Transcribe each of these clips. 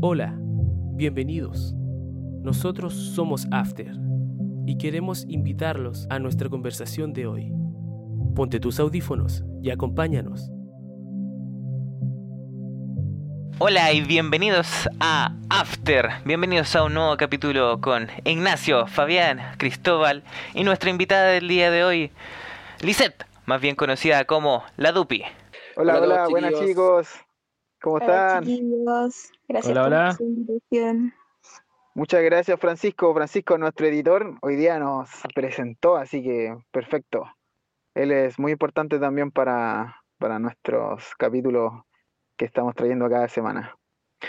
Hola, bienvenidos. Nosotros somos After y queremos invitarlos a nuestra conversación de hoy. Ponte tus audífonos y acompáñanos. Hola y bienvenidos a After. Bienvenidos a un nuevo capítulo con Ignacio, Fabián, Cristóbal y nuestra invitada del día de hoy, Lisette, más bien conocida como La Dupi. Hola, Hola, hola, buenas chicos. ¿Cómo Hola, están? chiquillos. Gracias Hola, por hola. su invitación. Muchas gracias, Francisco. Francisco, nuestro editor, hoy día nos presentó, así que perfecto. Él es muy importante también para, para nuestros capítulos que estamos trayendo cada semana.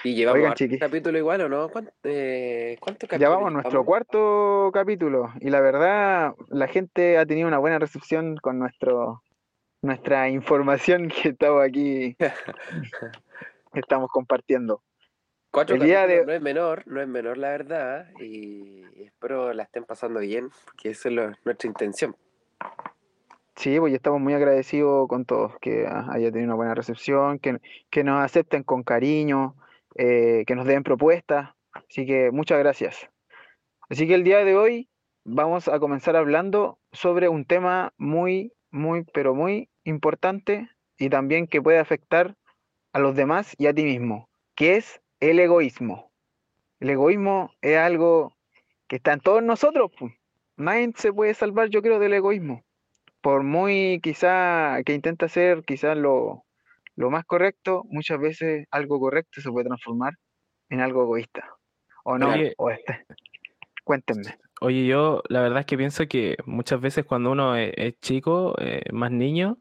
Y llevamos Oigan, capítulo igual, ¿o no? ¿Cuánto, eh, cuántos Ya capítulos vamos a nuestro llevamos? cuarto capítulo y la verdad, la gente ha tenido una buena recepción con nuestro, nuestra información que estamos aquí, estamos compartiendo. Cuatro El día de- no es menor, no es menor la verdad, y espero la estén pasando bien, porque esa es lo- nuestra intención. Sí, pues estamos muy agradecidos con todos, que haya tenido una buena recepción, que, que nos acepten con cariño, eh, que nos den propuestas. Así que muchas gracias. Así que el día de hoy vamos a comenzar hablando sobre un tema muy, muy, pero muy importante y también que puede afectar a los demás y a ti mismo, que es el egoísmo. El egoísmo es algo que está en todos nosotros. pues. Nadie se puede salvar, yo creo, del egoísmo por muy quizá que intenta hacer quizás lo, lo más correcto, muchas veces algo correcto se puede transformar en algo egoísta. ¿O no? Oye. ¿O este? Cuéntenme. Oye, yo la verdad es que pienso que muchas veces cuando uno es, es chico, eh, más niño,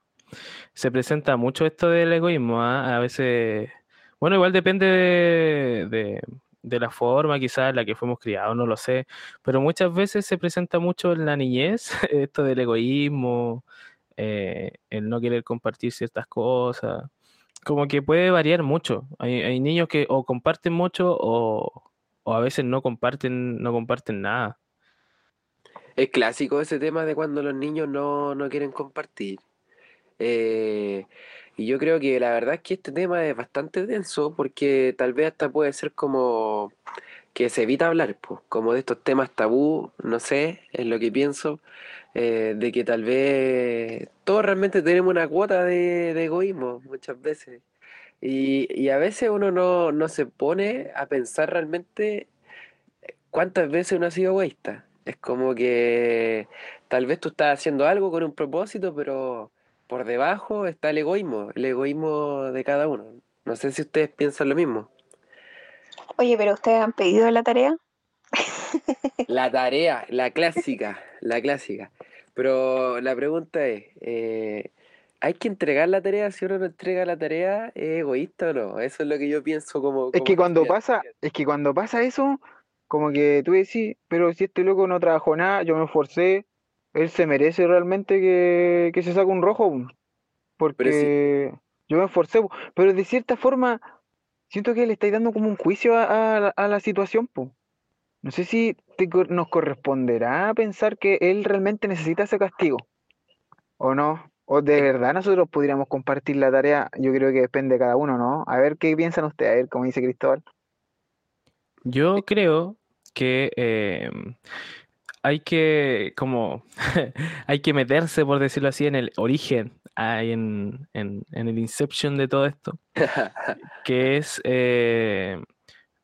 se presenta mucho esto del egoísmo, ¿ah? A veces, bueno, igual depende de, de- la forma quizás en la que fuimos criados, no lo sé, pero muchas veces se presenta mucho en la niñez esto del egoísmo, eh, el no querer compartir ciertas cosas, como que puede variar mucho. Hay, hay niños que o comparten mucho o, o a veces no comparten, no comparten nada. Es clásico ese tema de cuando los niños no, no quieren compartir. Eh, y yo creo que la verdad es que este tema es bastante denso porque tal vez hasta puede ser como que se evita hablar, pues, como de estos temas tabú, no sé, es lo que pienso, eh, de que tal vez todos realmente tenemos una cuota de, de egoísmo muchas veces. Y, y a veces uno no, no se pone a pensar realmente cuántas veces uno ha sido egoísta. Es como que tal vez tú estás haciendo algo con un propósito, pero por debajo está el egoísmo, el egoísmo de cada uno. No sé si ustedes piensan lo mismo. Oye, pero ustedes han pedido la tarea. La tarea, la clásica, la clásica. Pero la pregunta es, eh, ¿hay que entregar la tarea? Si uno no entrega la tarea, ¿es egoísta o no? Eso es lo que yo pienso como... Es que cuando pasa, es que cuando pasa eso, como que tú decís, pero si este loco no trabajó nada, yo me esforcé, él se merece realmente que, que se saque un rojo, po, porque yo me esforcé, pero de cierta forma siento que le estáis dando como un juicio a, a la- a la situación, po. No sé si te nos corresponderá pensar que él realmente necesita ese castigo, o no, o de verdad nosotros podríamos compartir la tarea, yo creo que depende de cada uno, ¿no? A ver qué piensan ustedes, a ver cómo dice Cristóbal. Yo creo que eh, hay que, como, hay que meterse, por decirlo así, en el origen, en, en, en el inception de todo esto, que es, eh,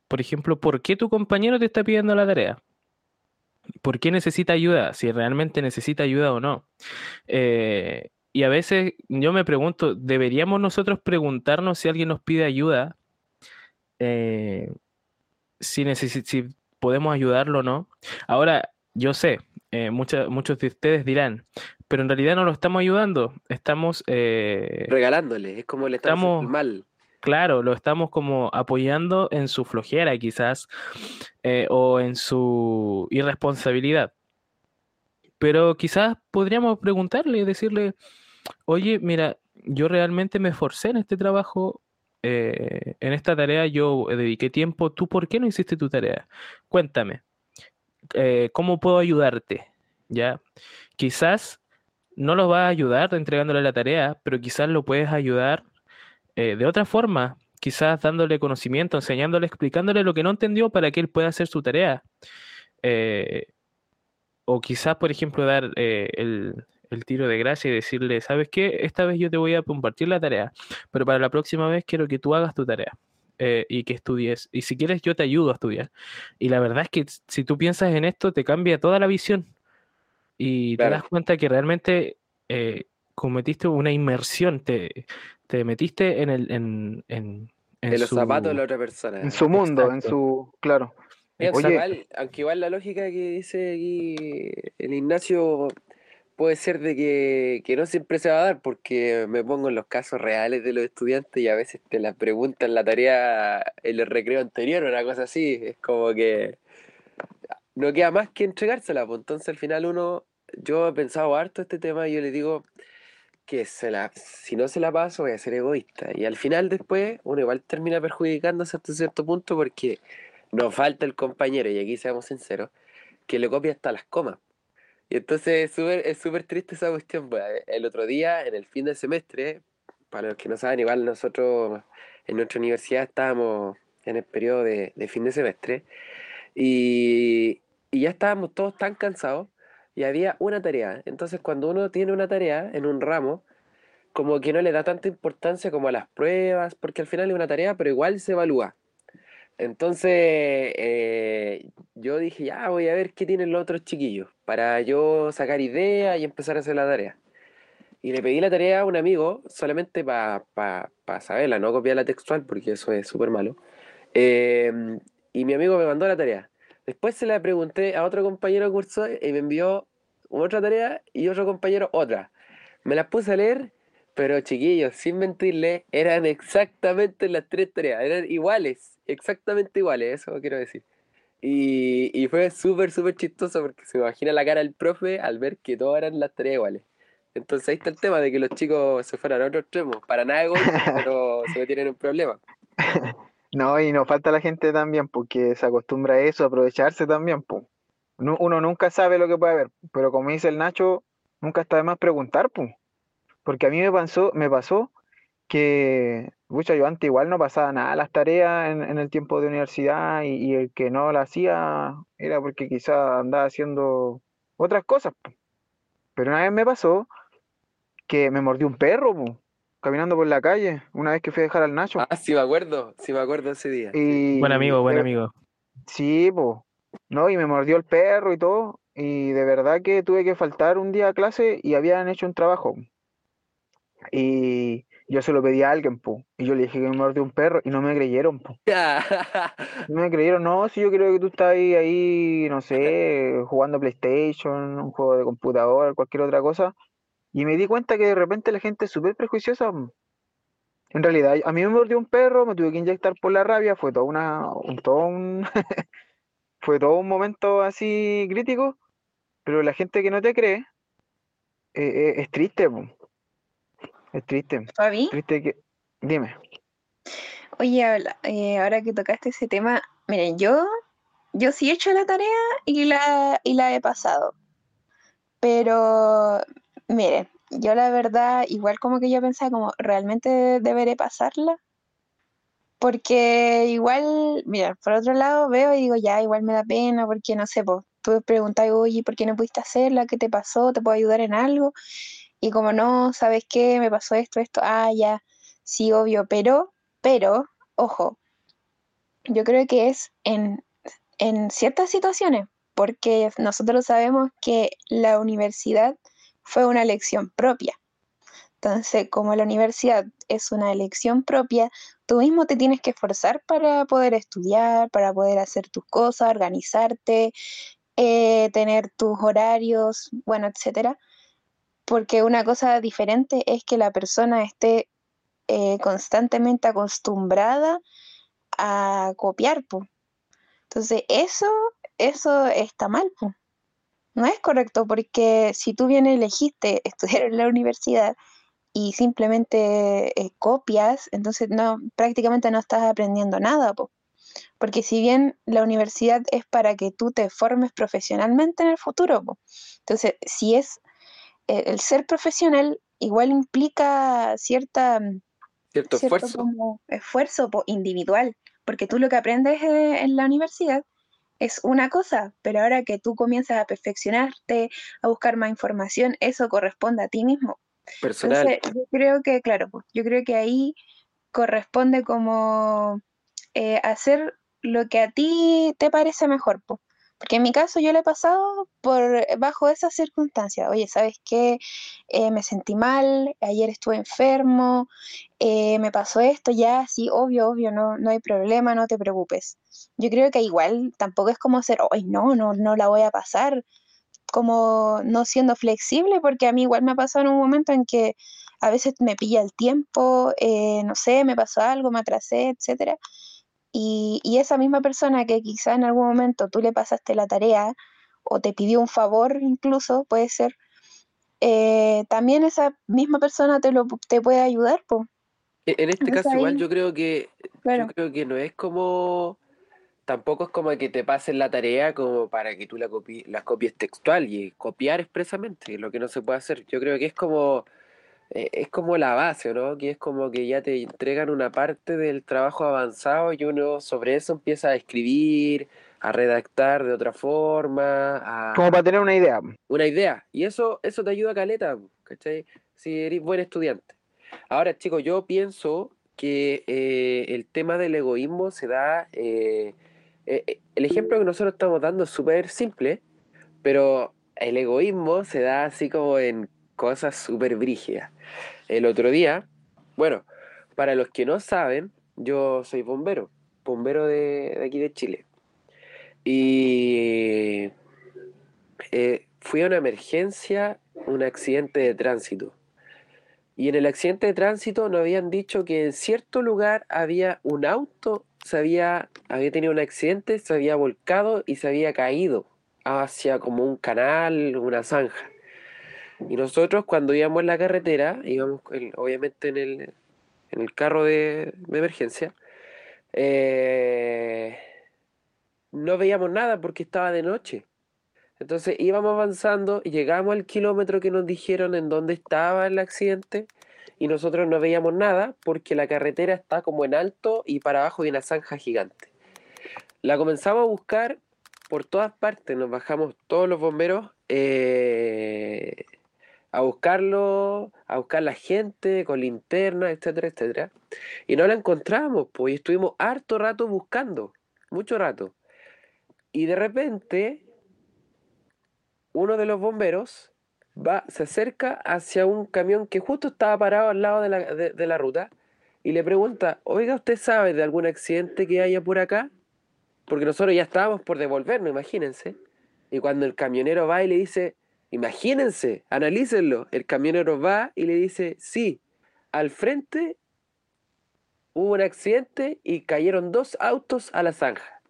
por ejemplo, ¿por qué tu compañero te está pidiendo la tarea? ¿Por qué necesita ayuda? Si realmente necesita ayuda o no. Eh, y a veces yo me pregunto, ¿deberíamos nosotros preguntarnos si alguien nos pide ayuda? Eh, si, si podemos ayudarlo o no. Ahora, yo sé, eh, mucha- muchos de ustedes dirán, pero en realidad no lo estamos ayudando, estamos, eh, Regalándole, es como le estamos Estamos- mal. claro, lo estamos como apoyando en su flojera quizás, eh, o en su irresponsabilidad. Pero quizás podríamos preguntarle y decirle, oye, mira, yo realmente me esforcé en este trabajo, en esta tarea yo dediqué tiempo, ¿tú por qué no hiciste tu tarea? Cuéntame, eh, ¿cómo puedo ayudarte? ¿Ya? Quizás no lo vas a ayudar entregándole la tarea, pero quizás lo puedes ayudar eh, de otra forma, quizás dándole conocimiento, enseñándole, explicándole lo que no entendió para que él pueda hacer su tarea. Eh, o quizás, por ejemplo, dar el, el tiro de gracia y decirle, ¿sabes qué? Esta vez yo te voy a compartir la tarea, pero para la próxima vez quiero que tú hagas tu tarea. Eh, y que estudies. Y si quieres, yo te ayudo a estudiar. Y la verdad es que si tú piensas en esto, te cambia toda la visión. Y Claro. te das cuenta que realmente eh, cometiste una inmersión, te, te metiste en el en, en, en En los su- zapatos de la otra persona. En su mundo, en su. Claro. Oye. aunque igual la lógica que dice aquí el Ignacio puede ser de que, que no siempre se va a dar, porque me pongo en los casos reales de los estudiantes y a veces te la preguntan la tarea en el recreo anterior o una cosa así. Es como que no queda más que entregársela. Pues entonces al final uno, yo he pensado harto este tema y yo le digo que se la, si no se la paso voy a ser egoísta. Y al final después uno igual termina perjudicándose hasta cierto punto porque nos falta el compañero, y aquí seamos sinceros, que le copia hasta las comas. Y entonces es súper es súper triste esa cuestión. pues, El otro día, en el fin del semestre, para los que no saben, igual nosotros en nuestra universidad estábamos en el periodo de, de fin de semestre y, y ya estábamos todos tan cansados y había una tarea. Entonces cuando uno tiene una tarea en un ramo, como que no le da tanta importancia como a las pruebas, porque al final es una tarea, pero igual se evalúa. Entonces, eh, yo dije, ya voy a ver qué tienen los otros chiquillos, para yo sacar ideas y empezar a hacer la tarea. Y le pedí la tarea a un amigo, solamente para saberla, no copiarla textual, porque eso es súper malo. Eh, y mi amigo me mandó la tarea. Después se la pregunté a otro compañero de curso y me envió otra tarea y otro compañero otra. Me las puse a leer, pero chiquillos, sin mentirle, eran exactamente las tres tareas, eran iguales, exactamente iguales, eso quiero decir. Y, y fue súper, súper chistoso porque se imagina la cara del profe al ver que todas eran las tareas iguales. Entonces ahí está el tema de que los chicos se fueran a otro extremo. Para nada egoístas, pero se metieron en un problema. No, y nos falta la gente también, porque se acostumbra a eso, a aprovecharse también. Nu- Uno nunca sabe lo que puede haber, pero como dice el Nacho, nunca está de más preguntar, pues. Porque a mí me pasó, me pasó que, pucha, yo antes igual no pasaba nada las tareas en, en el tiempo de universidad y, y el que no la hacía era porque quizá andaba haciendo otras cosas. Pero una vez me pasó que me mordió un perro, po, caminando por la calle, una vez que fui a dejar al Nacho. Ah, sí me acuerdo, sí me acuerdo ese día. Y Buen amigo, buen de- amigo. Sí, pues. No, y me mordió el perro y todo. Y de verdad que tuve que faltar un día a clase y habían hecho un trabajo. Y yo se lo pedí a alguien, pues. Y yo le dije que me mordió un perro y no me creyeron, pues. No me creyeron, no, si yo creo que tú estás ahí, ahí, no sé, jugando PlayStation, un juego de computador, cualquier otra cosa. Y me di cuenta que de repente la gente es súper prejuiciosa. En realidad, a mí me mordió un perro, me tuve que inyectar por la rabia, fue todo una, un, todo un, fue todo un momento así crítico, pero la gente que no te cree, eh, eh, es triste, po. Es triste, Fabi, triste que, dime. oye, habla- eh, ahora que tocaste ese tema, miren, yo, yo sí he hecho la tarea y la, y la he pasado. Pero, miren, yo la verdad, igual como que yo pensaba como, ¿realmente deberé pasarla? Porque igual, mira, por otro lado veo y digo, ya, igual me da pena, porque no sé, pues, tú preguntas, oye, ¿por qué no pudiste hacerla? ¿Qué te pasó? ¿Te puedo ayudar en algo? Y como no, ¿sabes qué? Me pasó esto, esto, ah, ya, sí, obvio, pero, pero, ojo, yo creo que es en, ciertas situaciones, porque nosotros sabemos que la universidad fue una elección propia. Entonces, como la universidad es una elección propia, tú mismo te tienes que esforzar para poder estudiar, para poder hacer tus cosas, organizarte, eh, tener tus horarios, bueno, etcétera. Porque una cosa diferente es que la persona esté eh, constantemente acostumbrada a copiar, po. Entonces, eso, eso está mal, po. No es correcto porque si tú bien elegiste estudiar en la universidad y simplemente eh, copias, entonces no, prácticamente no estás aprendiendo nada, po. Porque si bien la universidad es para que tú te formes profesionalmente en el futuro. Entonces, si es eh, el ser profesional, igual implica cierta, Cierto cierto esfuerzo. como esfuerzo individual, porque tú lo que aprendes eh, en la universidad es una cosa, pero ahora que tú comienzas a perfeccionarte, a buscar más información, eso corresponde a ti mismo. Personal. Entonces, yo creo que, claro, pues, yo creo que ahí corresponde como eh, hacer lo que a ti te parece mejor, po. Porque en mi caso yo le he pasado por bajo esas circunstancias. Oye, ¿sabes qué? Eh, me sentí mal, ayer estuve enfermo, eh, me pasó esto, ya, sí, obvio, obvio, no, no hay problema, no te preocupes. Yo creo que igual tampoco es como ser, hoy no, no, no la voy a pasar, como no siendo flexible, porque a mí igual me ha pasado en un momento en que a veces me pilla el tiempo, eh, no sé, me pasó algo, me atrasé, etcétera. Y, y esa misma persona que quizá en algún momento tú le pasaste la tarea o te pidió un favor incluso, puede ser, eh, también esa misma persona te, lo, te puede ayudar, po. E- En este Entonces caso igual yo creo que Claro, yo creo que no es como tampoco es como que te pasen la tarea como para que tú la copi- la copies textual y copiar expresamente, lo que no se puede hacer. Yo creo que es como es como la base, ¿no? Que es como que ya te entregan una parte del trabajo avanzado y uno sobre eso empieza a escribir, a redactar de otra forma, a Como para tener una idea. una idea. Y eso, eso te ayuda caleta, ¿cachai? Si eres buen estudiante. Ahora, chicos, yo pienso que eh, el tema del egoísmo se da. eh, eh, eh, el ejemplo que nosotros estamos dando es súper simple, pero el egoísmo se da así como en cosas súper brígidas. El otro día, bueno, para los que no saben, yo soy bombero, bombero de, aquí de Chile. Y eh, fui a una emergencia, un accidente de tránsito. Y en el accidente de tránsito nos habían dicho que en cierto lugar había un auto, se había, había tenido un accidente, se había volcado y se había caído hacia como un canal, una zanja. Y nosotros cuando íbamos en la carretera, íbamos en- obviamente en el, en el carro de, emergencia, eh, no veíamos nada porque estaba de noche. Entonces íbamos avanzando llegamos al kilómetro que nos dijeron en dónde estaba el accidente y nosotros no veíamos nada porque la carretera está como en alto y para abajo hay una zanja gigante. La comenzamos a buscar por todas partes, nos bajamos todos los bomberos eh, a buscarlo, a buscar la gente con linterna, etcétera, etcétera. Y no la encontramos, pues y estuvimos harto rato buscando, mucho rato. Y de repente uno de los bomberos va, se acerca hacia un camión que justo estaba parado al lado de la, de- de la ruta y le pregunta, oiga, ¿usted sabe de algún accidente que haya por acá? Porque nosotros ya estábamos por devolvernos, imagínense. Y cuando el camionero va y le dice, imagínense, analícenlo, el camionero va y le dice, sí, al frente hubo un accidente y cayeron dos autos a la zanja.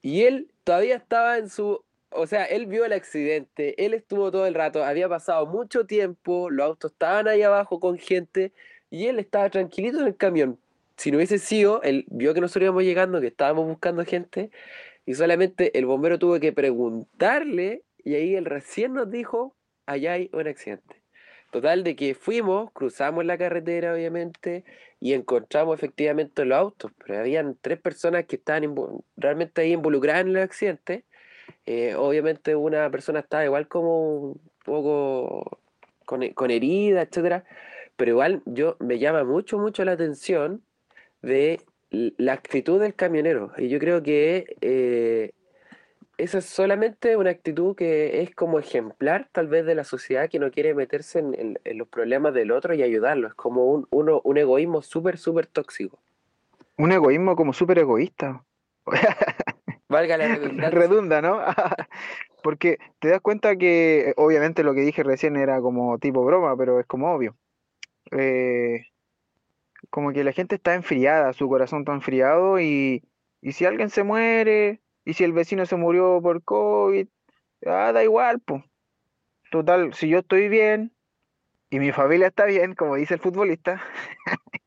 Y él todavía estaba en su... O sea, él vio el accidente, él estuvo todo el rato, había pasado mucho tiempo, los autos estaban ahí abajo con gente y él estaba tranquilito en el camión. Si no hubiese sido, él vio que nosotros íbamos llegando, que estábamos buscando gente y solamente el bombero tuvo que preguntarle y ahí él recién nos dijo, allá hay un accidente. Total de que fuimos, cruzamos la carretera obviamente y encontramos efectivamente los autos, pero habían tres personas que estaban realmente ahí involucradas en el accidente. Eh, obviamente una persona estaba igual como un poco con, con herida, etcétera, pero igual yo me llama mucho, mucho la atención de la actitud del camionero. Y yo creo que eh, esa es solamente una actitud que es como ejemplar tal vez de la sociedad que no quiere meterse en, en- en los problemas del otro y ayudarlo. Es como un, uno, un egoísmo súper, súper tóxico. Un egoísmo como súper egoísta. Valga la redundancia. Redunda, ¿no? Porque te das cuenta que, obviamente, lo que dije recién era como tipo broma, pero es como obvio. Eh, como que la gente está enfriada, su corazón está enfriado y, y si alguien se muere, y si el vecino se murió por COVID, ah, da igual, pues. Total, si yo estoy bien y mi familia está bien, como dice el futbolista,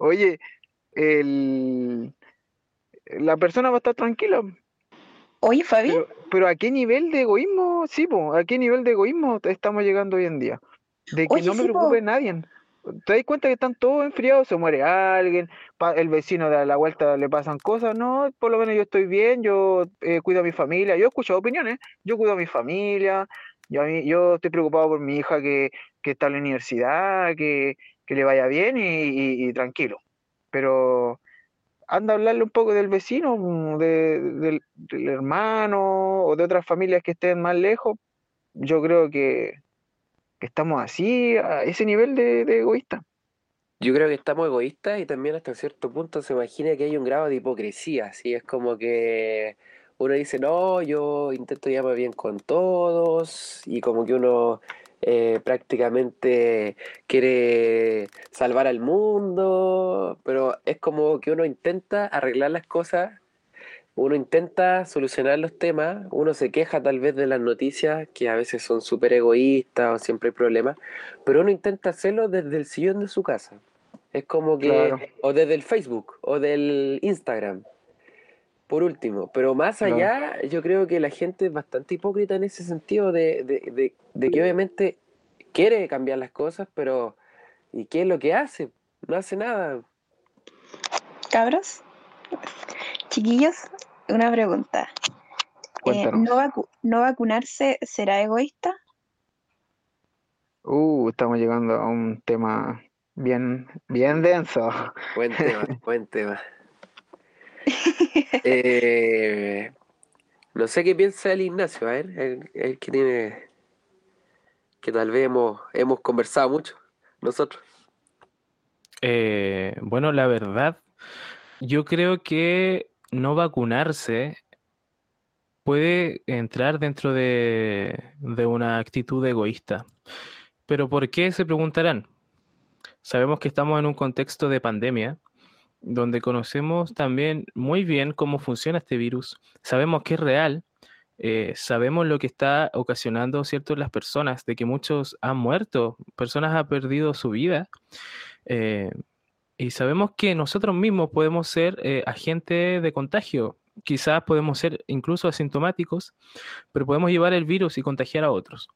oye, el, la persona va a estar tranquila. Oye, Fabi, Pero, pero ¿a qué nivel de egoísmo? Sí, po, ¿a qué nivel de egoísmo estamos llegando hoy en día? De que Oye, no me sí, po. preocupe nadie. Te das cuenta que están todos enfriados, se muere alguien, el vecino de la vuelta le pasan cosas, no, por lo menos yo estoy bien, yo eh, cuido a mi familia, yo he escuchado opiniones, yo cuido a mi familia, yo, a mí- yo estoy preocupado por mi hija que, que está en la universidad, que, que le vaya bien y, tranquilo, pero anda a hablarle un poco del vecino, mm, de- del hermano o de otras familias que estén más lejos, yo creo que, que estamos así, a ese nivel de, egoísta. Yo creo que estamos egoístas y también hasta cierto punto se imagina que hay un grado de hipocresía, así es como que uno dice, no, yo intento llevarme bien con todos y como que uno eh, prácticamente quiere salvar al mundo, pero es como que uno intenta arreglar las cosas, uno intenta solucionar los temas, uno se queja tal vez de las noticias que a veces son súper egoístas o siempre hay problemas, pero uno intenta hacerlo desde el sillón de su casa. Es como que, Claro. o desde el Facebook, o del Instagram, por último. Pero más Claro. allá, yo creo que la gente es bastante hipócrita en ese sentido de, de, de, de que obviamente quiere cambiar las cosas, pero ¿y qué es lo que hace? No hace nada. Cabros, chiquillos, una pregunta. Eh. ¿no, vacu- ¿No vacunarse será egoísta? Uh, estamos llegando a un tema bien, bien denso. Buen tema, buen tema. Eh, no sé qué piensa el Ignacio, a ver, el, el que tiene, que tal vez hemos, hemos conversado mucho, nosotros. Eh, bueno, la verdad, yo creo que no vacunarse puede entrar dentro de, una actitud egoísta. Pero ¿por qué? Se preguntarán. Sabemos que estamos en un contexto de pandemia, donde conocemos también muy bien cómo funciona este virus, sabemos que es real, eh, sabemos lo que está ocasionando, ¿cierto?, las personas, de que muchos han muerto, personas han perdido su vida. eh, y sabemos que nosotros mismos podemos ser eh, agentes de contagio. Quizás podemos ser incluso asintomáticos, pero podemos llevar el virus y contagiar a otros.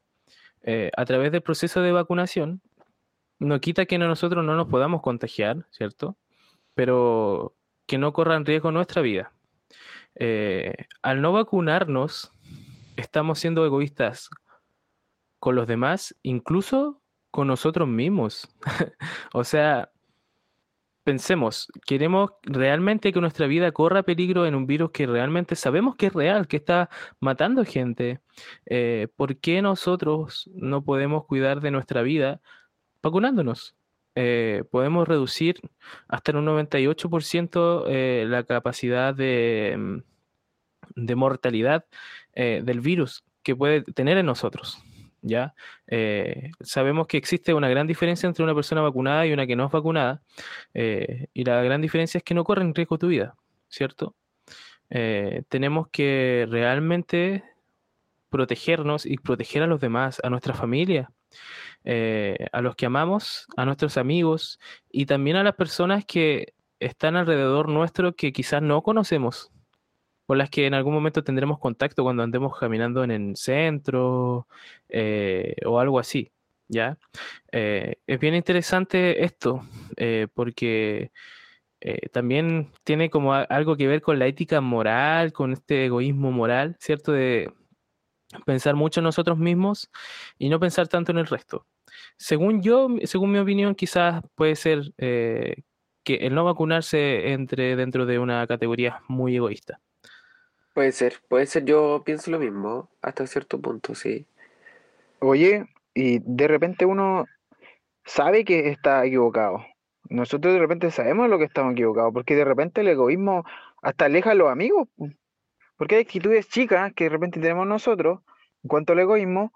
Eh, a través del proceso de vacunación, no quita que nosotros no nos podamos contagiar, ¿cierto? Pero que no corra en riesgo nuestra vida. Eh, al no vacunarnos, estamos siendo egoístas con los demás, incluso con nosotros mismos. o sea, pensemos, ¿queremos realmente que nuestra vida corra peligro en un virus que realmente sabemos que es real, que está matando gente? Eh, ¿por qué nosotros no podemos cuidar de nuestra vida vacunándonos? Eh, podemos reducir hasta en un 98% eh, la capacidad de, mm, mortalidad eh, del virus que puede tener en nosotros. ¿Ya? Eh, sabemos que existe una gran diferencia entre una persona vacunada y una que no es vacunada, eh, y la gran diferencia es que no corre en riesgo tu vida, ¿cierto? Eh, tenemos que realmente protegernos y proteger a los demás, a nuestra familia, a los que amamos, a nuestros amigos y también a las personas que están alrededor nuestro que quizás no conocemos, con las que en algún momento tendremos contacto cuando andemos caminando en el centro eh, o algo así, ¿ya? Eh, es bien interesante esto, eh, porque también tiene como algo que ver con la ética moral, con este egoísmo moral, ¿cierto? De pensar mucho en nosotros mismos y no pensar tanto en el resto. Según yo, según mi opinión, quizás puede ser que el no vacunarse entre dentro de una categoría muy egoísta. Puede ser, puede ser, yo pienso lo mismo, hasta cierto punto, sí. Oye, y de repente uno sabe que está equivocado. Nosotros de repente sabemos lo que estamos equivocados, porque de repente el egoísmo hasta aleja a los amigos. Porque hay actitudes chicas que de repente tenemos nosotros, en cuanto al egoísmo,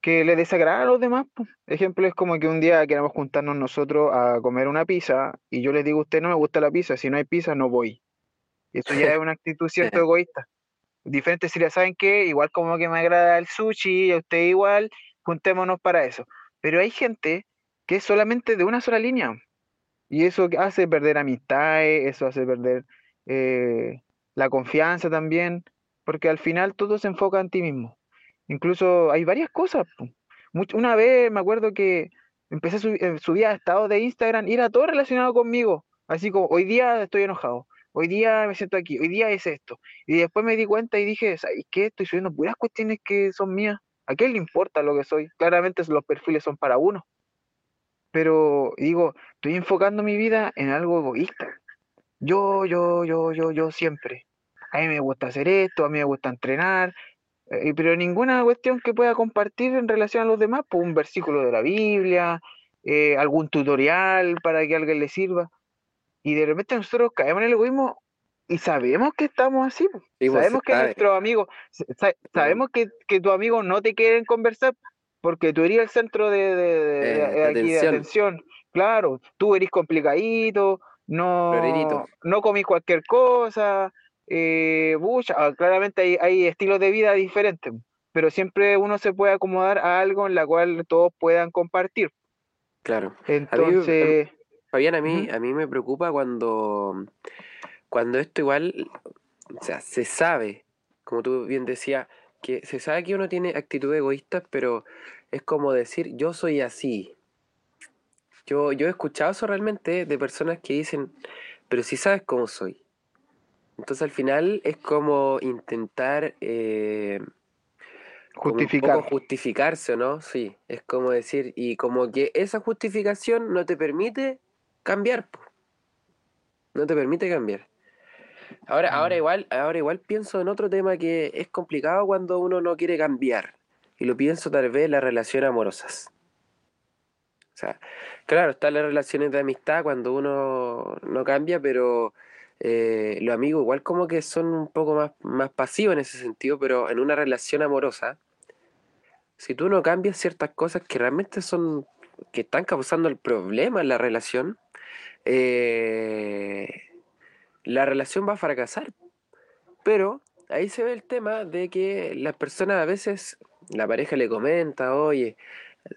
que le desagradan a los demás. Ejemplo es como que un día queremos juntarnos nosotros a comer una pizza y yo les digo a usted no me gusta la pizza, si no hay pizza no voy. Eso ya es una actitud cierto egoísta. Diferente sería, ¿saben qué? Igual como que me agrada el sushi, a usted igual, juntémonos para eso. Pero hay gente que es solamente de una sola línea. Y eso que hace perder amistades, eso hace perder eh, la confianza también, porque al final todo se enfoca en ti mismo. Incluso hay varias cosas. una vez me acuerdo que empecé a subir, eh, subía estados de Instagram y era todo relacionado conmigo. Así como, hoy día estoy enojado, hoy día me siento aquí, hoy día es esto. Y después me di cuenta y dije, ¿sabes qué? Estoy subiendo puras cuestiones que son mías. ¿A quién le importa lo que soy? Claramente los perfiles son para uno. Pero digo, estoy enfocando mi vida en algo egoísta. Yo, yo, yo, yo, yo siempre. A mí me gusta hacer esto, a mí me gusta entrenar, eh, pero ninguna cuestión que pueda compartir en relación a los demás, pues un versículo de la Biblia, eh, algún tutorial para que alguien le sirva. Y de repente nosotros caemos en el egoísmo y sabemos que estamos así. sabemos que nuestros amigos, sa- sabemos que, que tus amigos no te quieren conversar porque tú eres el centro de, de- de- de- Eh, de atención. atención. Claro, tú eres complicadito, no, Florerito. no comís cualquier cosa. Eh, pucha, ah, claramente hay, hay estilos de vida diferentes, pero siempre uno se puede acomodar a algo en la cual todos puedan compartir. Claro. Entonces, Fabián, a mí, Ujú. a mí me preocupa cuando, cuando esto igual, o sea, se sabe, como tú bien decías, que se sabe que uno tiene actitudes egoístas, pero es como decir, yo soy así. Yo, yo he escuchado eso realmente de personas que dicen, pero si sabes cómo soy. Entonces al final es como intentar eh, justificar. justificarse, ¿no? Sí, es como decir, y como que esa justificación no te permite cambiar, po. no te permite cambiar. Ahora, ahora Mm. igual, ahora igual pienso en otro tema que es complicado cuando uno no quiere cambiar. Y lo pienso tal vez en las relaciones amorosas. O sea, claro, están las relaciones de amistad cuando uno no cambia, pero eh, los amigos igual como que son un poco más, más pasivos en ese sentido, pero en una relación amorosa, si tú no cambias ciertas cosas que realmente son, que están causando el problema en la relación, eh, la relación va a fracasar. Pero ahí se ve el tema de que las personas a veces, la pareja le comenta, oye,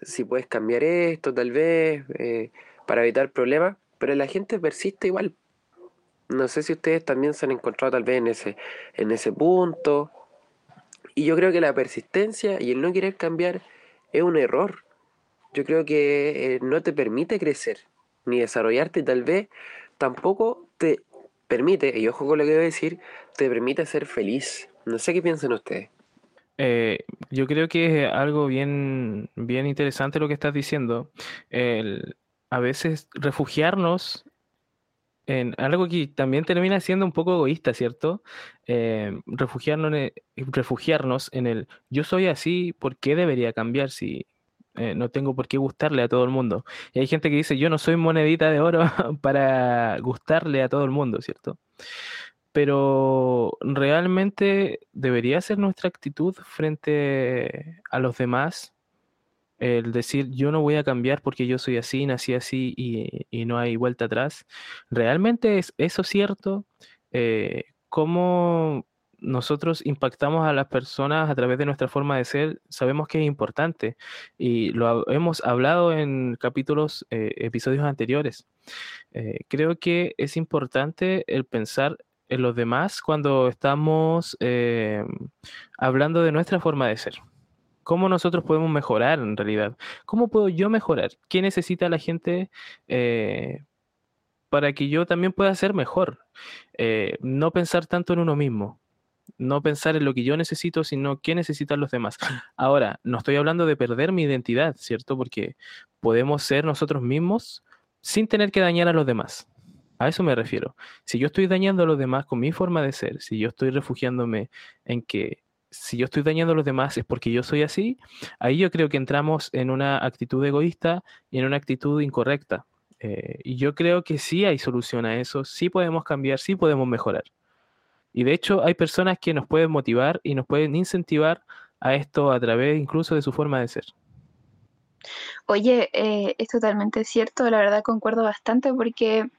si puedes cambiar esto, tal vez, eh, para evitar problemas, pero la gente persiste igual. No sé si ustedes también se han encontrado tal vez en ese, en ese punto. Y yo creo que la persistencia y el no querer cambiar es un error. Yo creo que eh, no te permite crecer ni desarrollarte tal vez tampoco te permite, y ojo con lo que voy a decir, te permite ser feliz. No sé qué piensan ustedes. Eh, yo creo que es algo bien, bien interesante lo que estás diciendo. El, a veces refugiarnos en algo que también termina siendo un poco egoísta, ¿cierto? Eh, refugiarnos, en el, refugiarnos en el yo soy así, ¿por qué debería cambiar si eh, no tengo por qué gustarle a todo el mundo? Y hay gente que dice, yo no soy monedita de oro para gustarle a todo el mundo, ¿cierto? Pero realmente debería ser nuestra actitud frente a los demás el decir yo no voy a cambiar porque yo soy así, nací así y, y no hay vuelta atrás. ¿Realmente es eso cierto? Eh, ¿cómo nosotros impactamos a las personas a través de nuestra forma de ser? Sabemos que es importante y lo hemos hablado en capítulos, eh, episodios anteriores. Eh, creo que es importante el pensar en los demás cuando estamos eh, hablando de nuestra forma de ser. ¿Cómo nosotros podemos mejorar en realidad? ¿Cómo puedo yo mejorar? ¿Qué necesita la gente para que yo también pueda ser mejor? No pensar tanto en uno mismo, no pensar en lo que yo necesito, sino qué necesitan los demás. Ahora, no estoy hablando de perder mi identidad, ¿cierto? Porque podemos ser nosotros mismos sin tener que dañar a los demás. A eso me refiero. Si yo estoy dañando a los demás con mi forma de ser, si yo estoy refugiándome en que si yo estoy dañando a los demás es porque yo soy así, ahí yo creo que entramos en una actitud egoísta y en una actitud incorrecta. Eh, y yo creo que sí hay solución a eso, sí podemos cambiar, sí podemos mejorar. Y de hecho hay personas que nos pueden motivar y nos pueden incentivar a esto a través incluso de su forma de ser. Oye, eh, es totalmente cierto, la verdad concuerdo bastante porque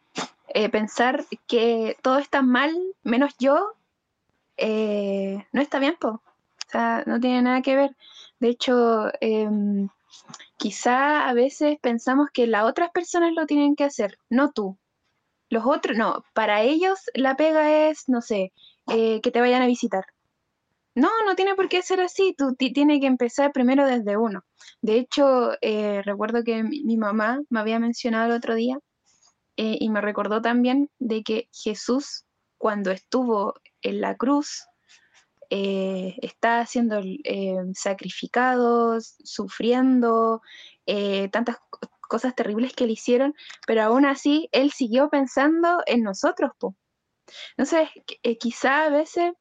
eh, pensar que todo está mal menos yo eh, no está bien, po. O sea, no tiene nada que ver. De hecho, em, quizá a veces pensamos que las otras personas lo tienen que hacer, no tú. Los otros, no, para ellos la pega es, no sé, eh, que te vayan a visitar. No, no tiene por qué ser así, tú tiene que empezar primero desde uno. De hecho, eh, recuerdo que mi, mamá me había mencionado el otro día eh, y me recordó también de que Jesús, cuando estuvo en la cruz, eh, está siendo sacrificado, sufriendo, tantas cosas terribles que le hicieron, pero aún así él siguió pensando en nosotros. Po. Entonces, quizá a veces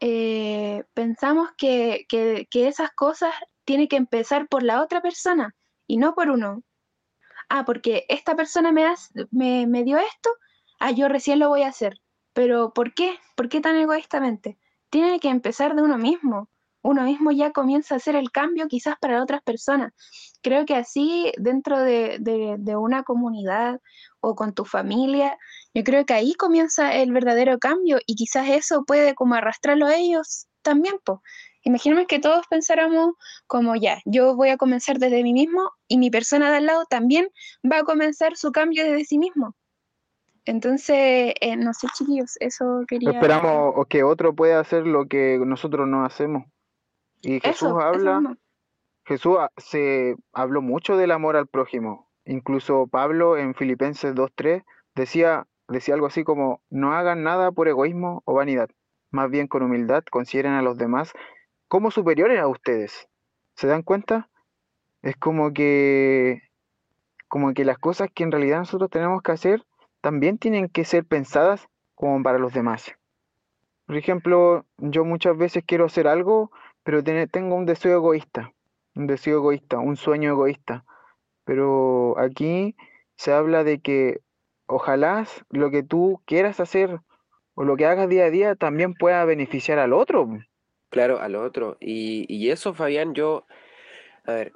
eh, pensamos que, esas cosas tienen que empezar por la otra persona y no por uno. Ah, porque esta persona me, me, me dio esto, ah, yo recién lo voy a hacer. Pero ¿por qué? ¿Por qué tan egoístamente? Tiene que empezar de uno mismo. Uno mismo ya comienza a hacer el cambio quizás para otras personas. Creo que así dentro de, de una comunidad o con tu familia, yo creo que ahí comienza el verdadero cambio y quizás eso puede como arrastrarlo a ellos también, pues. Imaginemos que todos pensáramos como ya, yo voy a comenzar desde mí mismo y mi persona de al lado también va a comenzar su cambio desde sí mismo. Entonces, eh, no sé, chiquillos, eso quería... Esperamos que otro pueda hacer lo que nosotros no hacemos. Y Jesús habla, Jesús se habló mucho del amor al prójimo. Incluso Pablo en Filipenses 2.3 decía, decía algo así como, no hagan nada por egoísmo o vanidad, más bien con humildad consideren a los demás como superiores a ustedes. ¿Se dan cuenta? Es como que, como que las cosas que en realidad nosotros tenemos que hacer también tienen que ser pensadas como para los demás. Por ejemplo, yo muchas veces quiero hacer algo, pero tengo un deseo egoísta, un deseo egoísta, un sueño egoísta. Pero aquí se habla de que ojalá lo que tú quieras hacer o lo que hagas día a día también pueda beneficiar al otro. Claro, al otro. Y, eso, Fabián, yo, a ver,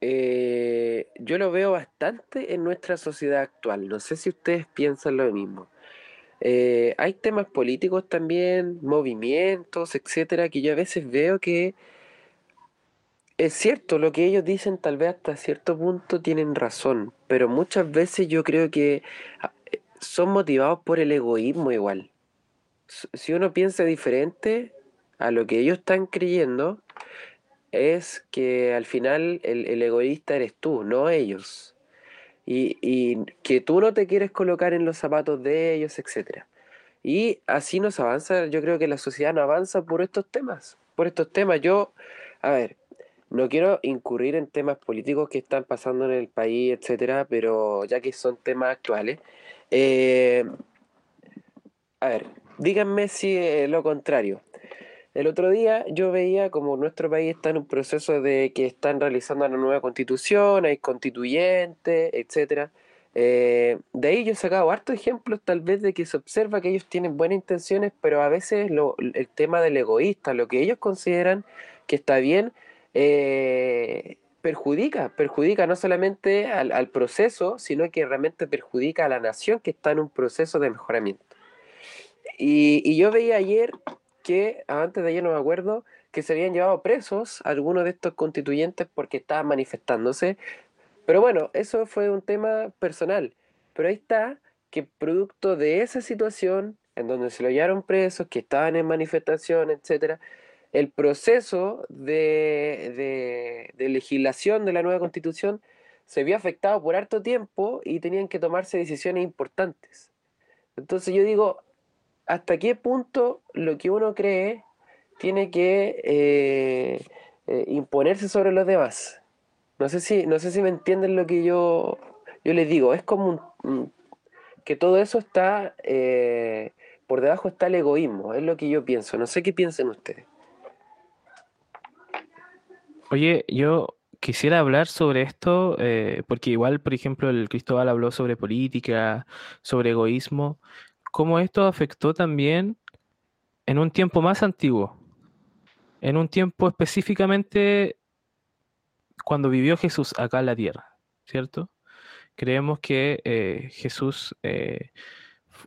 eh, yo lo veo bastante en nuestra sociedad actual. No sé si ustedes piensan lo mismo. Eh, hay temas políticos también, movimientos, etcétera, que yo a veces veo que es cierto, lo que ellos dicen tal vez hasta cierto punto tienen razón, pero muchas veces yo creo que ah, eh, son motivados por el egoísmo igual. Si uno piensa diferente a lo que ellos están creyendo, es que al final el, egoísta eres tú, no ellos. Y, que tú no te quieres colocar en los zapatos de ellos, etc. Y así nos avanza, yo creo que la sociedad no avanza por estos temas, por estos temas. Yo, a ver, no quiero incurrir en temas políticos que están pasando en el país, etcétera, pero ya que son temas actuales, eh, a ver, díganme si es lo contrario. El otro día yo veía como nuestro país está en un proceso de que están realizando una nueva constitución, hay constituyentes, etcétera. Eh, de ahí yo he sacado hartos ejemplos tal vez de que se observa que ellos tienen buenas intenciones, pero a veces el tema del egoísta, lo que ellos consideran que está bien, eh, perjudica, perjudica no solamente al, proceso, sino que realmente perjudica a la nación que está en un proceso de mejoramiento. Y, yo veía ayer que, antes de ayer no me acuerdo, que se habían llevado presos algunos de estos constituyentes porque estaban manifestándose. Pero bueno, eso fue un tema personal. Pero ahí está que producto de esa situación, en donde se lo llevaron presos, que estaban en manifestación, etcétera, el proceso de, legislación de la nueva constitución se vio afectado por harto tiempo y tenían que tomarse decisiones importantes. Entonces yo digo, ¿hasta qué punto lo que uno cree tiene que eh, eh, imponerse sobre los demás? No sé si, no sé si me entienden lo que yo, yo les digo. Es como que todo eso está, eh, por debajo está el egoísmo, es lo que yo pienso. No sé qué piensen ustedes. Oye, yo quisiera hablar sobre esto, porque igual, por ejemplo, el Cristóbal habló sobre política, sobre egoísmo, cómo esto afectó también en un tiempo más antiguo, en un tiempo específicamente cuando vivió Jesús acá en la tierra, ¿cierto? Creemos que eh, Jesús, eh,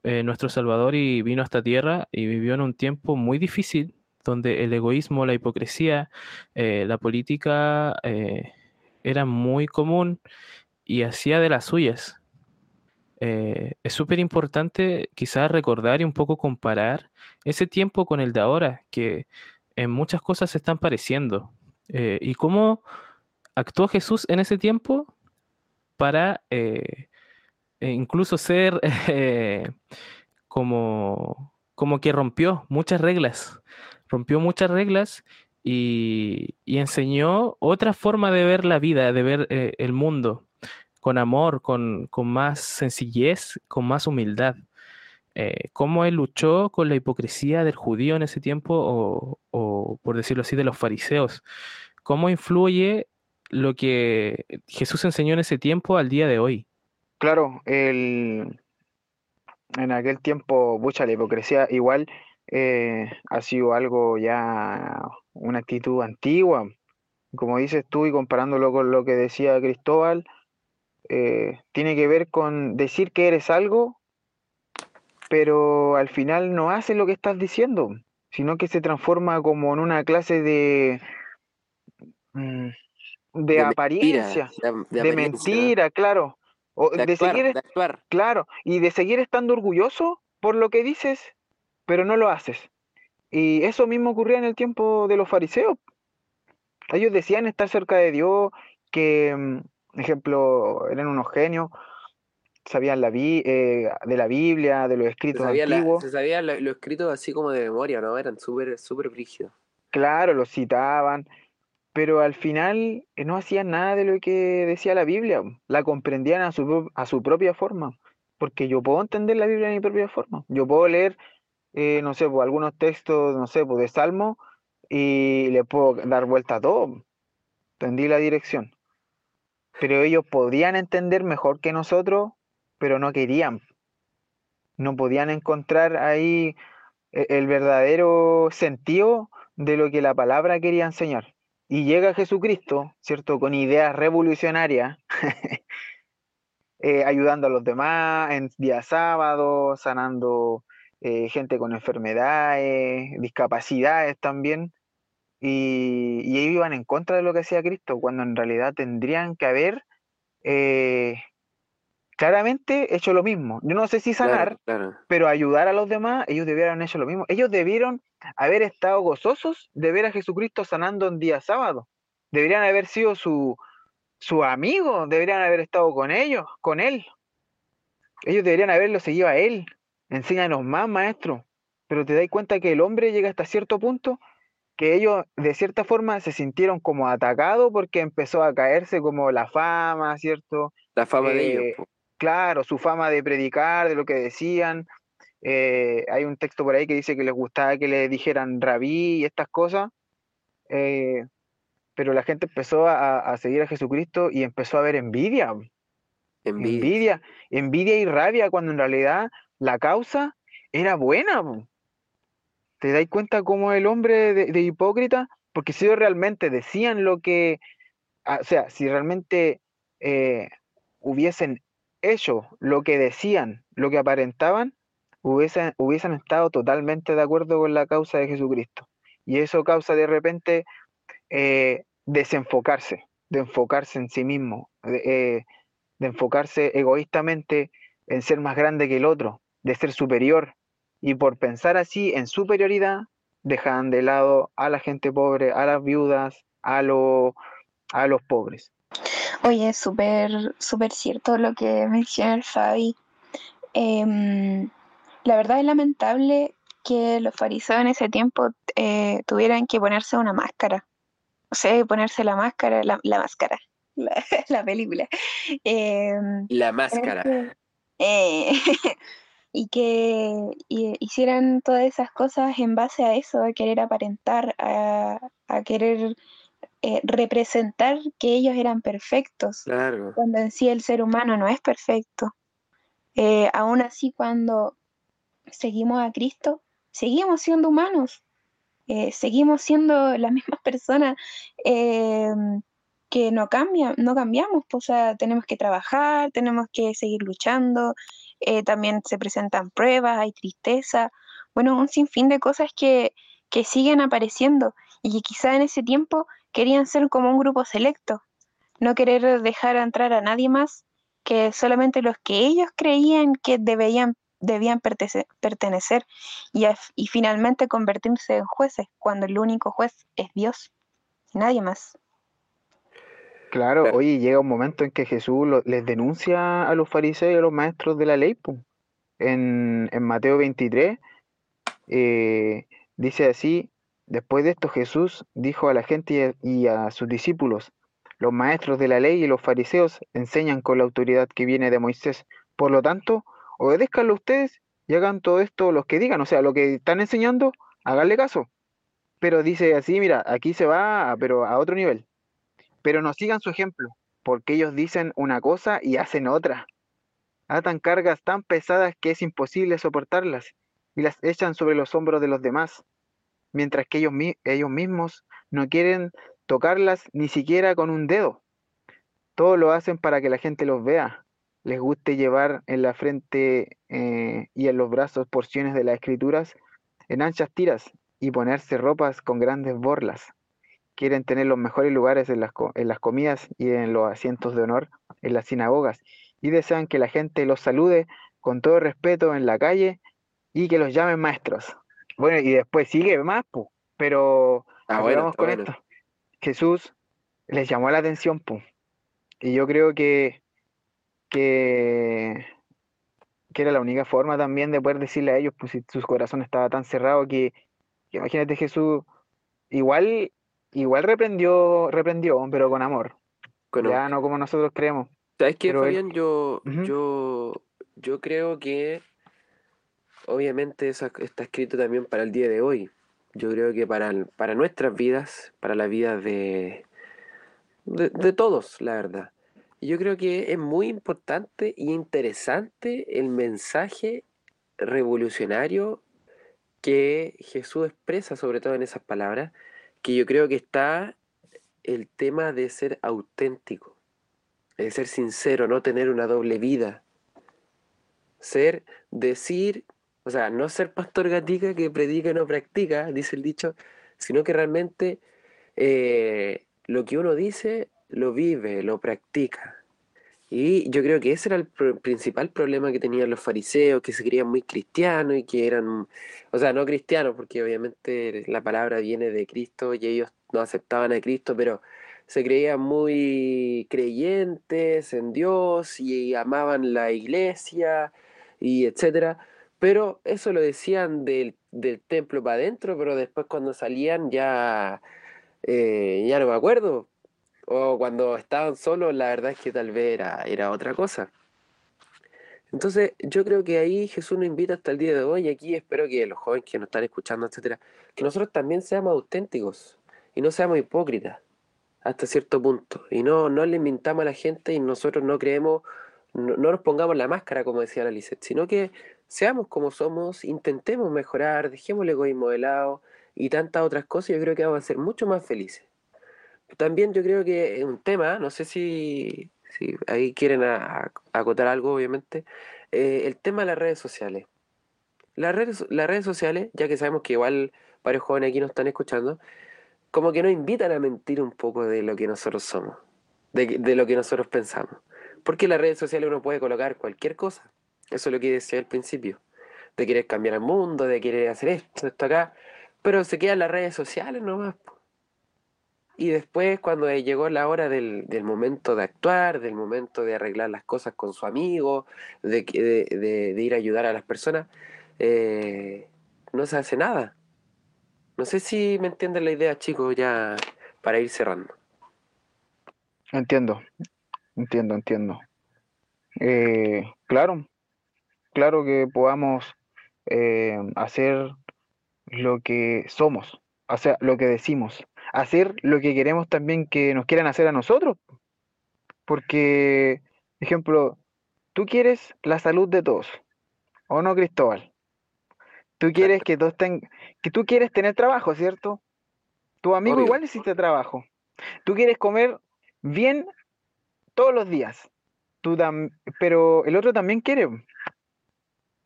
nuestro Salvador, y vino a esta tierra y vivió en un tiempo muy difícil donde el egoísmo, la hipocresía, eh, la política eh, era muy común y hacía de las suyas. Eh, es súper importante quizás recordar y un poco comparar ese tiempo con el de ahora, que en muchas cosas se están pareciendo. Eh, y cómo actuó Jesús en ese tiempo para eh, e incluso ser como, como que rompió muchas reglas, rompió muchas reglas y, y enseñó otra forma de ver la vida, de ver el mundo con amor, con, más sencillez, con más humildad. Eh, cómo él luchó con la hipocresía del judío en ese tiempo, o, por decirlo así, de los fariseos. Cómo influye lo que Jesús enseñó en ese tiempo al día de hoy. Claro, el, en aquel tiempo, mucha la hipocresía igual eh, ha sido algo ya, una actitud antigua. Como dices tú y comparándolo con lo que decía Cristóbal, eh, tiene que ver con decir que eres algo, pero al final no haces lo que estás diciendo, sino que se transforma como en una clase de, mm, de, apariencia, de, mentira, claro. O de, seguir, Claro, y de seguir estando orgulloso por lo que dices, pero no lo haces. Y eso mismo ocurría en el tiempo de los fariseos. Ellos decían estar cerca de Dios, que, mm, ejemplo, eran unos genios, sabían la eh, de la Biblia, de los escritos se antiguos. se sabía lo, escrito así como de memoria, ¿no? Eran súper súper brígidos. Claro, los citaban, pero al final eh, no hacían nada de lo que decía la Biblia, la comprendían a su, a su propia forma, porque yo puedo entender la Biblia de mi propia forma, yo puedo leer, eh, no sé, pues, algunos textos, no sé, pues, de Salmo y le puedo dar vuelta a todo, entendí la dirección pero ellos podían entender mejor que nosotros, pero no querían. No podían encontrar ahí e-, el verdadero sentido de lo que la palabra quería enseñar. Y llega Jesucristo, ¿cierto? Con ideas revolucionarias, eh, ayudando a los demás en día sábado, sanando eh, gente con enfermedades, discapacidades también y, ellos iban en contra de lo que hacía Cristo, cuando en realidad tendrían que haber eh, claramente hecho lo mismo. Yo no sé si sanar, pero ayudar a los demás, ellos debieron haber hecho lo mismo. Ellos debieron haber estado gozosos de ver a Jesucristo sanando en día sábado. Deberían haber sido su, su amigo, deberían haber estado con ellos, con él. Ellos deberían haberlo seguido a él. Enséñanos más, maestro. Pero te das cuenta que el hombre llega hasta cierto punto que ellos de cierta forma se sintieron como atacados porque empezó a caerse como la fama, ¿cierto? La fama de ellos. Eh, claro, su fama de predicar, de lo que decían. Eh, hay un texto por ahí que dice que les gustaba que le dijeran rabí y estas cosas. Eh, pero la gente empezó a, seguir a Jesucristo y empezó a ver envidia. Envidia. envidia. Envidia y rabia cuando en realidad la causa era buena. ¿Te dais cuenta cómo el hombre de, hipócrita? Porque si ellos realmente decían lo que, ah, o sea, si realmente eh, hubiesen hecho lo que decían, lo que aparentaban, hubiesen, hubiesen estado totalmente de acuerdo con la causa de Jesucristo. Y eso causa de repente eh, desenfocarse, de enfocarse en sí mismo, eh, de enfocarse egoístamente en ser más grande que el otro, de ser superior, y por pensar así en superioridad, dejan de lado a la gente pobre, a las viudas, a, a los pobres. Oye, súper, súper cierto lo que menciona el Fabi. Em, la verdad es lamentable que los fariseos en ese tiempo eh, tuvieran que ponerse una máscara. O sea, ponerse la máscara, la, máscara, la, película. Em, la máscara. Eh, y que hicieran todas esas cosas en base a eso, a querer aparentar, a, querer eh, representar que ellos eran perfectos, cuando en sí el ser humano no es perfecto. Eh, aún así, cuando seguimos a Cristo, seguimos siendo humanos, eh, seguimos siendo las mismas personas que no cambian, no cambiamos, pues, o sea, tenemos que trabajar, tenemos que seguir luchando, eh, también se presentan pruebas, hay tristeza, bueno, un sinfín de cosas que, que siguen apareciendo y que quizá en ese tiempo querían ser como un grupo selecto, no querer dejar entrar a nadie más que solamente los que ellos creían que debían, debían pertenecer y, y finalmente convertirse en jueces, cuando el único juez es Dios y nadie más. Claro, oye, llega un momento en que Jesús lo- les denuncia a los fariseos y a los maestros de la ley, po. En, en Mateo 23, eh, dice así, después de esto Jesús dijo a la gente y a, y a sus discípulos, los maestros de la ley y los fariseos enseñan con la autoridad que viene de Moisés, por lo tanto, obedézcanlo ustedes y hagan todo esto los que digan, o sea, lo que están enseñando, háganle caso. Pero dice así, mira, aquí se va, pero a otro nivel pero no sigan su ejemplo, porque ellos dicen una cosa y hacen otra. Atan cargas tan pesadas que es imposible soportarlas y las echan sobre los hombros de los demás, mientras que ellos, ellos mismos no quieren tocarlas ni siquiera con un dedo. Todo lo hacen para que la gente los vea. Les guste llevar en la frente eh, y en los brazos porciones de las escrituras en anchas tiras y ponerse ropas con grandes borlas quieren tener los mejores lugares en las, en las comidas y en los asientos de honor en las sinagogas y desean que la gente los salude con todo respeto en la calle y que los llamen maestros. Bueno, y después sigue más, pu, pero Ah, bueno, con bueno. esto. Jesús les llamó la atención, pu, y yo creo que, que, que era la única forma también de poder decirle a ellos, pues si su corazón estaba tan cerrado que, que imagínate Jesús, igual, igual reprendió, reprendió, pero con amor, Con ya no como nosotros creemos. ¿Sabes qué, Pero él-? Yo, yo, yo creo que obviamente eso está escrito también para el día de hoy. Yo creo que para, el- para nuestras vidas, para la vida de, de, de todos, la verdad. Yo creo que es muy importante y interesante el mensaje revolucionario que Jesús expresa, sobre todo en esas palabras, que yo creo que está el tema de ser auténtico de ser sincero, no tener una doble vida. Ser, decir, o sea, no ser pastor gatica que predica y no practica, dice el dicho, sino que realmente eh, lo que uno dice lo vive, lo practica. Y yo creo que ese era el principal problema que tenían los fariseos, que se creían muy cristianos y que eran, o sea, no cristianos, porque obviamente la palabra viene de Cristo y ellos no aceptaban a Cristo, pero se creían muy creyentes en Dios y amaban la iglesia y etcétera. Pero eso lo decían del, del templo para adentro, pero después cuando salían ya, eh, ya no me acuerdo. O cuando estaban solos, la verdad es que tal vez era, era otra cosa. Entonces, yo creo que ahí Jesús nos invita hasta el día de hoy, y aquí espero que los jóvenes que nos están escuchando, etcétera, que nosotros también seamos auténticos y no seamos hipócritas hasta cierto punto. Y no, no le mintamos a la gente y nosotros no creemos, no, no nos pongamos la máscara, como decía la Lisette, sino que seamos como somos, intentemos mejorar, dejemos el egoísmo de lado y tantas otras cosas, yo creo que vamos a ser mucho más felices. También yo creo que es un tema, no sé si, si ahí quieren acotar algo, obviamente, eh, el tema de las redes sociales. Las redes, las redes sociales, ya que sabemos que igual varios jóvenes aquí nos están escuchando, como que nos invitan a mentir un poco de lo que nosotros somos, de, de lo que nosotros pensamos. Porque en las redes sociales uno puede colocar cualquier cosa. Eso es lo que decía al principio. De querer cambiar el mundo, de querer hacer esto, esto acá. Pero se quedan las redes sociales nomás. po. Y después, cuando llegó la hora del, del momento de actuar, del momento de arreglar las cosas con su amigo, de, de- de ir a ayudar a las personas, eh, no se hace nada. No sé si me entienden la idea, chicos, ya para ir cerrando. Entiendo, entiendo, entiendo. Eh, claro, claro que podamos eh, hacer lo que somos, o sea, lo que decimos, hacer lo que queremos también que nos quieran hacer a nosotros. Porque, ejemplo, tú quieres la salud de todos, ¿o no, Cristóbal? Tú quieres que todos ten- que tú quieres tener trabajo, ¿cierto? Tu amigo Obvio. igual necesita trabajo. Tú quieres comer bien todos los días. Tú tam- pero el otro también quiere.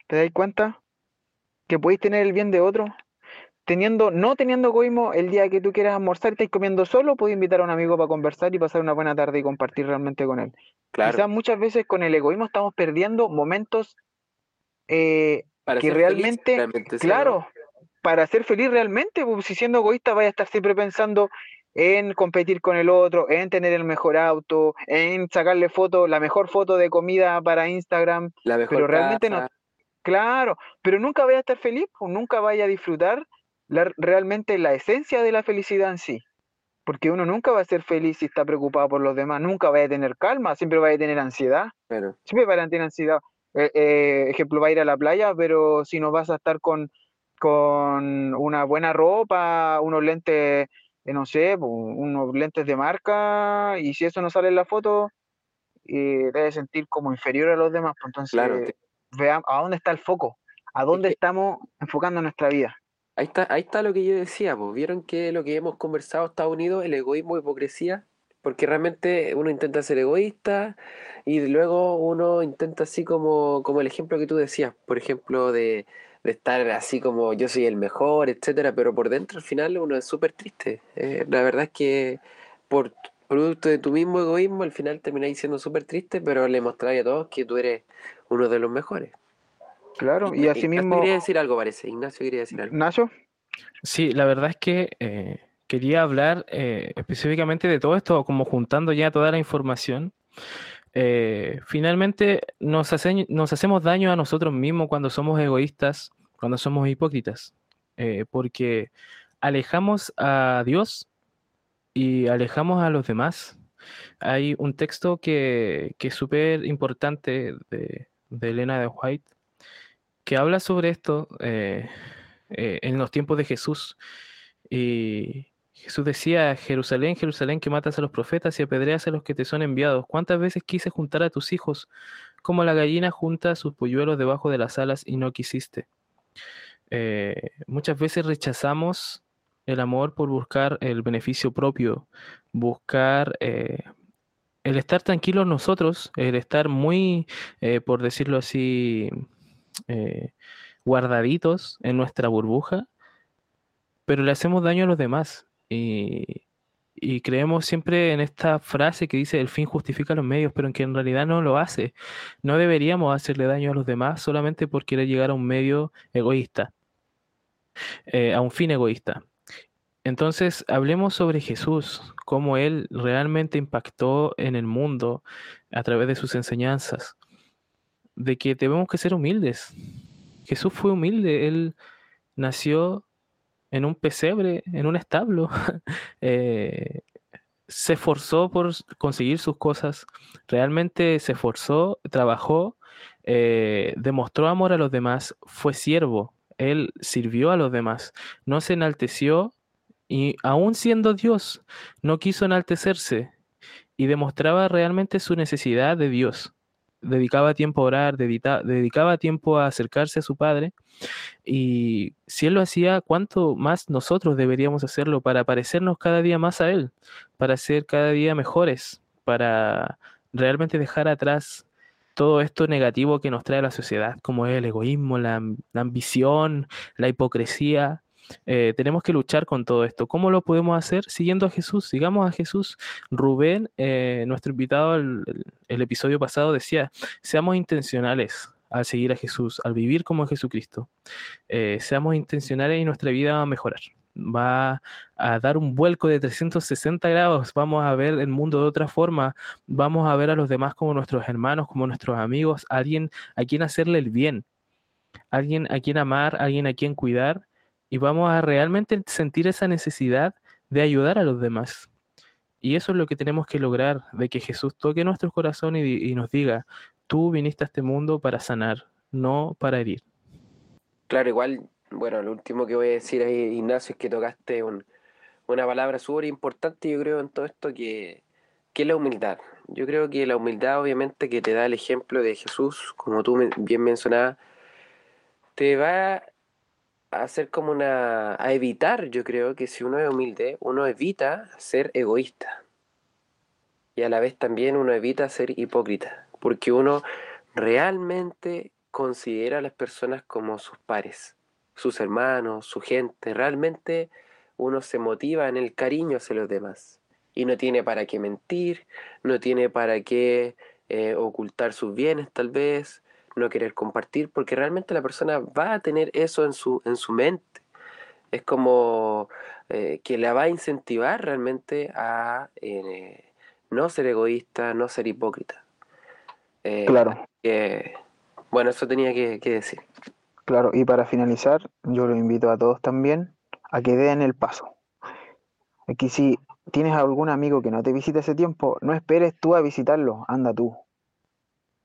¿Te das cuenta? Que podéis tener el bien de otro. Teniendo, no teniendo egoísmo, el día que tú quieras almorzar y estés comiendo solo, puedes invitar a un amigo para conversar y pasar una buena tarde y compartir realmente con él. Claro. Quizás muchas veces con el egoísmo estamos perdiendo momentos eh, Para que feliz, realmente, claro, para ser feliz realmente, pues, si siendo egoísta vaya a estar siempre pensando en competir con el otro, en tener el mejor auto, en sacarle foto, la mejor foto de comida para Instagram, La mejor pero realmente no, claro, pero nunca vaya a estar feliz, pues, nunca vaya a disfrutar la- realmente la esencia de la felicidad en sí. Porque uno nunca va a ser feliz si está preocupado por los demás, nunca vaya a tener calma, siempre vaya a tener ansiedad, claro. siempre vaya a tener ansiedad. Eh, eh, ejemplo, va a ir a la playa, pero si no vas a estar con, con una buena ropa, unos lentes, eh, no sé, unos lentes de marca, y si eso no sale en la foto, eh, te debes sentir como inferior a los demás. pues, Entonces, Claro, te- veamos a dónde está el foco, a dónde estamos enfocando nuestra vida. Ahí está, ahí está lo que yo decía, pues vieron que lo que hemos conversado Estados Unidos, el egoísmo hipocresía, porque realmente uno intenta ser egoísta y luego uno intenta así como, como el ejemplo que tú decías, por ejemplo, de, de estar así como yo soy el mejor, etcétera, pero por dentro al final uno es súper triste. Eh, la verdad es que por producto de tu mismo egoísmo al final termináis siendo súper triste, pero le mostráis a todos que tú eres uno de los mejores. Claro, y Ignacio asimismo, quería decir algo, parece. Ignacio quería decir algo. Nacho, Sí, la verdad es que eh, quería hablar eh, específicamente de todo esto, como juntando ya toda la información. Eh, finalmente nos hacemos daño a nosotros mismos cuando somos egoístas, cuando somos hipócritas, eh, porque alejamos a Dios y alejamos a los demás. Hay un texto que, que es súper importante de, de Elena de White que habla sobre esto eh, eh, en los tiempos de Jesús. Y Jesús decía, Jerusalén, Jerusalén, que matas a los profetas y apedreas a los que te son enviados. ¿Cuántas veces quise juntar a tus hijos como la gallina junta sus polluelos debajo de las alas y no quisiste? Eh, muchas veces rechazamos el amor por buscar el beneficio propio, buscar el estar tranquilos nosotros, el estar muy, por decirlo así, eh, guardaditos en nuestra burbuja, pero le hacemos daño a los demás. Y, creemos siempre en esta frase que dice el fin justifica los medios, pero en que en realidad no lo hace. No deberíamos hacerle daño a los demás solamente por querer llegar a un medio egoísta, eh, a un fin egoísta. Entonces, hablemos sobre Jesús, cómo Él realmente impactó en el mundo a través de sus enseñanzas, de que debemos que ser humildes. Jesús fue humilde, Él nació en un pesebre, en un establo, eh, se esforzó por conseguir sus cosas, realmente se esforzó, trabajó, eh, demostró amor a los demás, fue siervo, Él sirvió a los demás, no se enalteció y aún siendo Dios, no quiso enaltecerse y demostraba realmente su necesidad de Dios. Dedicaba tiempo a orar, dedicaba tiempo a acercarse a su Padre y si Él lo hacía, ¿cuánto más nosotros deberíamos hacerlo para parecernos cada día más a Él, para ser cada día mejores, para realmente dejar atrás todo esto negativo que nos trae la sociedad, como el egoísmo, la ambición, la hipocresía? Eh, tenemos que luchar con todo esto. ¿Cómo lo podemos hacer? Siguiendo a Jesús, sigamos a Jesús. Rubén, eh, nuestro invitado el, el- episodio pasado, decía, seamos intencionales al seguir a Jesús, al vivir como Jesucristo. Eh, seamos intencionales y nuestra vida va a mejorar. Va a dar un vuelco de 360 grados, vamos a ver el mundo de otra forma, vamos a ver a los demás como nuestros hermanos, como nuestros amigos, alguien a quien hacerle el bien, alguien a quien amar, alguien a quien cuidar, y vamos a realmente sentir esa necesidad de ayudar a los demás. Y eso es lo que tenemos que lograr, de que Jesús toque nuestro corazón y, nos diga, tú viniste a este mundo para sanar, no para herir. Claro, igual, bueno, lo último que voy a decir ahí, Ignacio, es que tocaste un- una palabra súper importante, yo creo, en todo esto, que, que es la humildad. Yo creo que la humildad, obviamente, que te da el ejemplo de Jesús, como tú bien mencionabas, te va hacer como una... a evitar, yo creo, que si uno es humilde, uno evita ser egoísta. Y a la vez también uno evita ser hipócrita, porque uno realmente considera a las personas como sus pares. Sus hermanos, su gente. Realmente uno se motiva en el cariño hacia los demás y no tiene para qué mentir, no tiene para qué eh, ocultar sus bienes tal vez, no querer compartir, porque realmente la persona va a tener eso en su, en su mente. Es como eh, que la va a incentivar realmente a eh, no ser egoísta, no ser hipócrita. claro. bueno, eso tenía que, que decir. Claro, y para finalizar, yo lo invito a todos también a que den el paso. Aquí si tienes algún amigo que no te visita ese tiempo, no esperes tú a visitarlo, anda tú.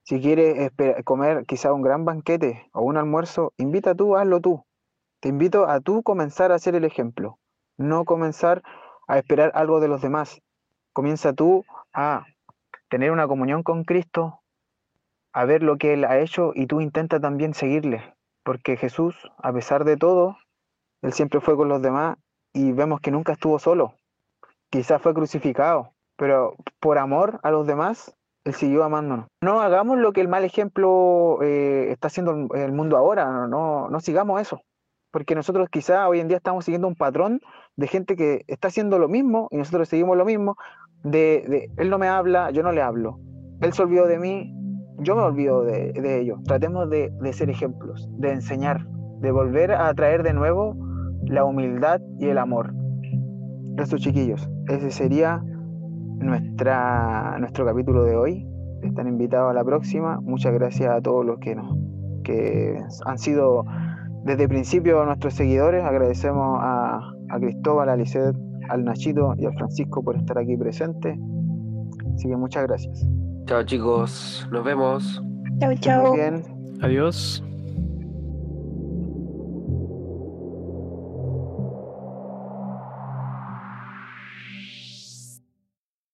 Si quieres comer quizá un gran banquete o un almuerzo, invita tú, hazlo tú. Te invito a tú comenzar a ser el ejemplo, no comenzar a esperar algo de los demás. Comienza tú a tener una comunión con Cristo, a ver lo que Él ha hecho y tú intenta también seguirle, porque Jesús, a pesar de todo, Él siempre fue con los demás y vemos que nunca estuvo solo quizás fue crucificado, pero por amor a los demás, Él siguió amándonos. No hagamos lo que el mal ejemplo eh, está haciendo el mundo ahora, no, no, sigamos eso, porque nosotros quizás hoy en día estamos siguiendo un patrón de gente que está haciendo lo mismo y nosotros seguimos lo mismo, de, Él no me habla, yo no le hablo, Él se olvidó de mí, yo me olvido de, de ello. Tratemos de, de ser ejemplos, de enseñar, de volver a traer de nuevo la humildad y el amor. Eso, chiquillos, ese sería nuestra, nuestro capítulo de hoy. Están invitados a la próxima. Muchas gracias a todos los que, nos, que han sido desde el principio nuestros seguidores. Agradecemos a, a Cristóbal, a Lisset, al Nachito y al Francisco por estar aquí presentes. Así que muchas gracias. Chao chicos, nos vemos. Chao, chao. Muy bien. Adiós.